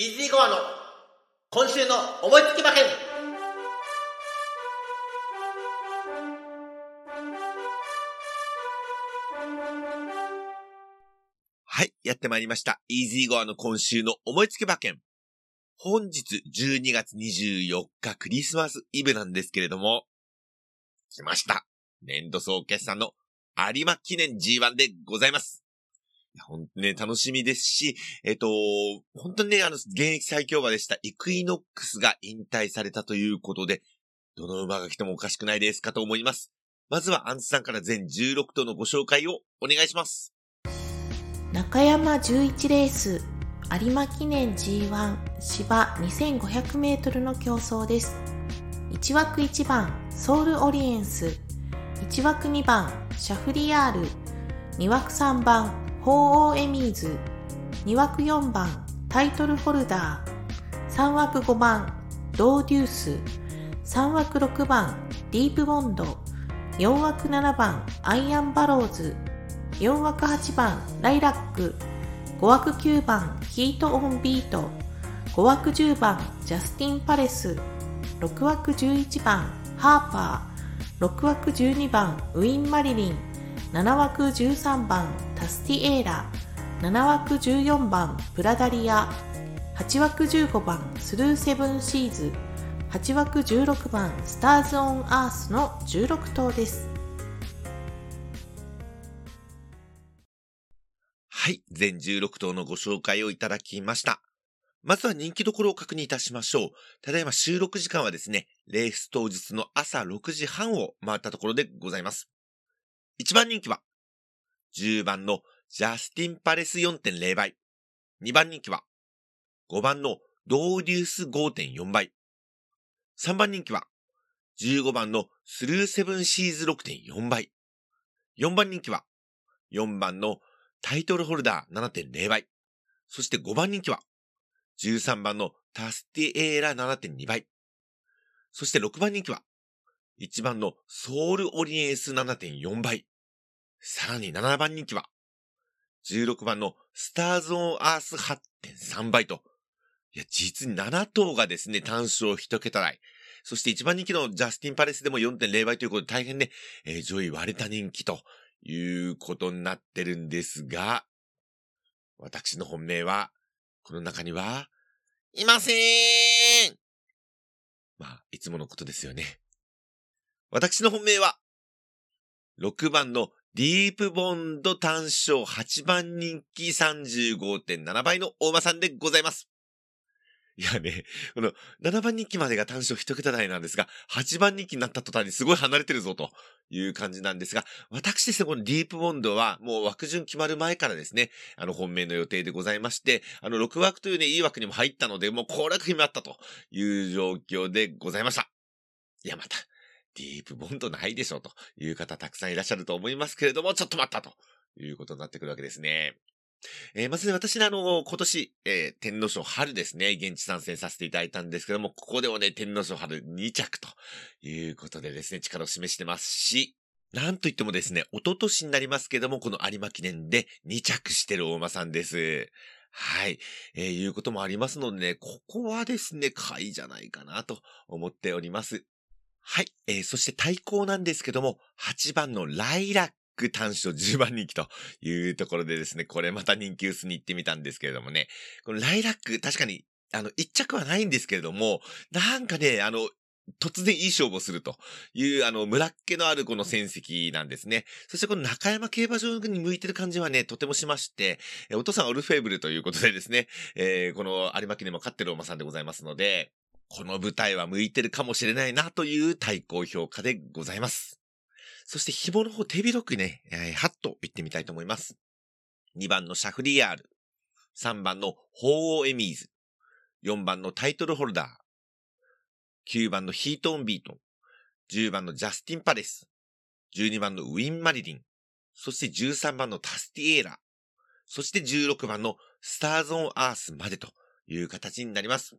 イージーゴアの今週の思いつき馬券はい、やってまいりました。イージーゴアの今週の思いつき馬券。本日12月24日クリスマスイブなんですけれども、来ました。年度総決算の有馬記念 G1 でございます。いや本当にね、楽しみですし、えっと、本当にね、あの、現役最強馬でしたイクイノックスが引退されたということで、どの馬が来てもおかしくないですかと思います。まずはアンツさんから全16頭のご紹介をお願いします。中山11レース有馬記念 G1 芝 2500m の競争です1枠1番ソウルオリエンス1枠2番シャフリヤール2枠3番鳳凰エミーズ。2枠4番。タイトルホルダー。3枠5番。ドーデュース。3枠6番。ディープボンド。4枠7番。アイアンバローズ。4枠8番。ライラック。5枠9番。ヒートオンビート。5枠10番。ジャスティンパレス。6枠11番。ハーパー。6枠12番。ウィン・マリリン。7枠13番。タスティエーラ7枠14番プラダリア8枠15番スルーセブンシーズ8枠16番スターズ・オン・アースの16頭ですはい。全16頭のご紹介をいただきました。まずは人気どころを確認いたしましょう。ただいま収録時間はですね、レース当日の朝6時半を回ったところでございます。1番人気は、10番のジャスティンパレス4.0倍。2番人気は、5番のドーデュース5.4倍。3番人気は、15番のスルーセブンシーズ6.4倍。4番人気は、4番のタイトルホルダー7.0倍。そして5番人気は、13番のタスティエーラ7.2倍。そして6番人気は、1番のソウルオリエンス7.4倍。さらに7番人気は、16番のスターズオンアース8.3倍と、いや、実に7頭がですね、単勝1桁台。そして1番人気のジャスティンパレスでも4.0倍ということで大変ね、えー上位割れた人気ということになってるんですが、私の本命は、この中には、いませんまあ、いつものことですよね。私の本命は、6番のディープボンド単勝8番人気35.7倍の大馬さんでございます。いやね、この7番人気までが単勝一桁台なんですが、8番人気になった途端にすごい離れてるぞという感じなんですが、私ですね、このディープボンドはもう枠順決まる前からですね、あの本命の予定でございまして、あの6枠というね、いい枠にも入ったので、もうこれは決まったという状況でございました。いや、また、ディープボンドないでしょうという方たくさんいらっしゃると思いますけれども、ちょっと待ったということになってくるわけですね。えーまずね、私ね、あの、今年、えー天皇賞春ですね、現地参戦させていただいたんですけども、ここでもね、天皇賞春2着ということでですね、力を示してますし、なんといってもですね、一昨年になりますけども、この有馬記念で2着してる大馬さんです。はい。えーいうこともありますのでね、ここはですね、買いじゃないかなと思っております。はい。えーそして対抗なんですけども、8番のライラック単勝10番人気というところでですね、これまた人気薄に行ってみたんですけれどもね、このライラック、確かに、あの、1着はないんですけれども、なんかね、あの、突然いい勝負をするという、あの、村っ気のあるこの戦績なんですね。そしてこの中山競馬場に向いてる感じはね、とてもしまして、お父さんオルフェーブルということでですね、えーこの有馬記念も勝ってるお馬さんでございますので、この舞台は向いてるかもしれないなという対抗評価でございます。そして紐の方手広くね、えー、ハッと言ってみたいと思います。2番のシャフリヤール。3番の鳳凰エミーズ。4番のタイトルホルダー。9番のヒートオンビート。10番のジャスティンパレス。12番のウィン・マリリン。そして13番のタスティエーラ。そして16番のスターズ・オン・アースまでという形になります。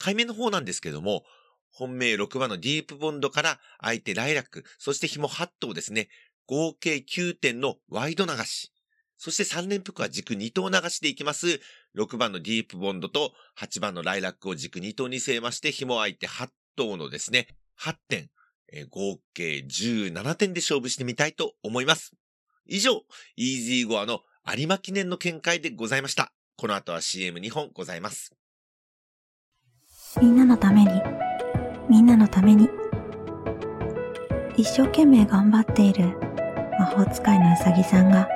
海面の方なんですけども、本命6番のディープボンドから相手ライラック、そして紐8頭ですね。合計9点のワイド流し。そして3連複は軸2頭流しでいきます。6番のディープボンドと8番のライラックを軸2頭に据えまして紐相手8頭のですね、8点、えー合計17点で勝負してみたいと思います。以上、イージーゴアの有馬記念の見解でございました。この後は CM2 本ございます。みんなのために、みんなのために。一生懸命頑張っている魔法使いのうさぎさんが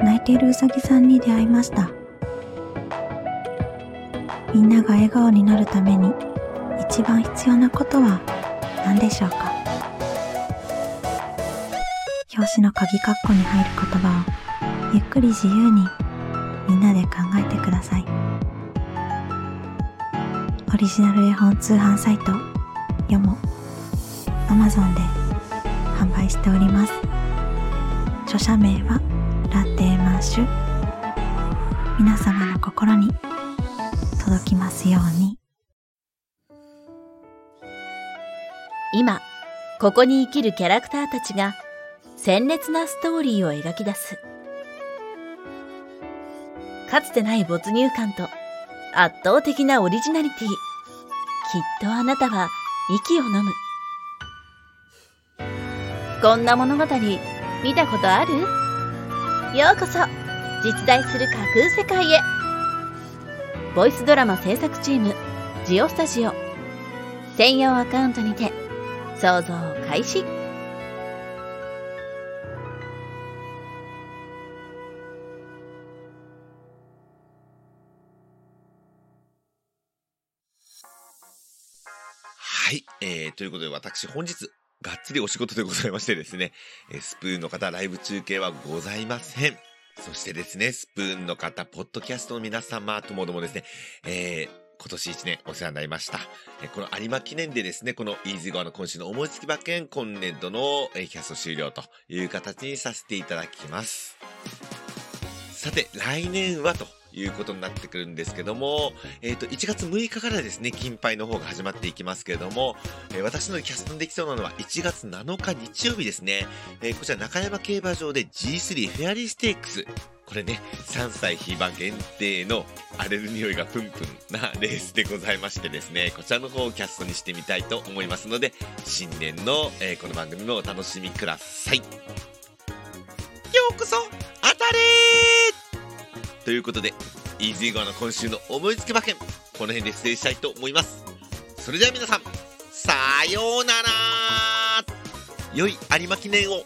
泣いているうさぎさんに出会いました。みんなが笑顔になるために一番必要なことは何でしょうか表紙の鍵括弧に入る言葉をゆっくり自由にみんなで考えてください。オリジナル絵本通販サイトヨモ Amazon で販売しております。著者名はラテーマッシュ。皆様の心に届きますように。今ここに生きるキャラクターたちが鮮烈なストーリーを描き出す。かつてない没入感と圧倒的なオリジナリティ。きっとあなたは息を飲む。こんな物語見たことある？ようこそ。実在する架空世界へ。ボイスドラマ制作チームジオスタジオ。専用アカウントにて想像開始。はい。えー、ということで私本日、がっつりお仕事でございましてですね、えスプーンの方ライブ中継はございません。そしてですね、スプーンの方、ポッドキャストの皆様ともどもですね、えー、今年1年お世話になりました。この有馬記念でですね、このイージーゴアの今週の思いつき馬券今年度の、キャスト終了という形にさせていただきます。さて、来年はということになってくるんですけども、えっ、と、1月6日からですね、金杯の方が始まっていきますけれども、えー私のキャストにできそうなのは1月7日日曜日ですね。えーこちら中山競馬場で G3 フェアリーステークス。これね、3歳非馬限定の荒れる匂いがプンプンなレースでございましてですね、こちらの方をキャストにしてみたいと思いますので、新年の、えーこの番組もお楽しみください。ようこそ、当たれということで、イージーゴアの今週の思いつき馬券、この辺で失礼したいと思います。それでは皆さん、さようなら良い有馬記念を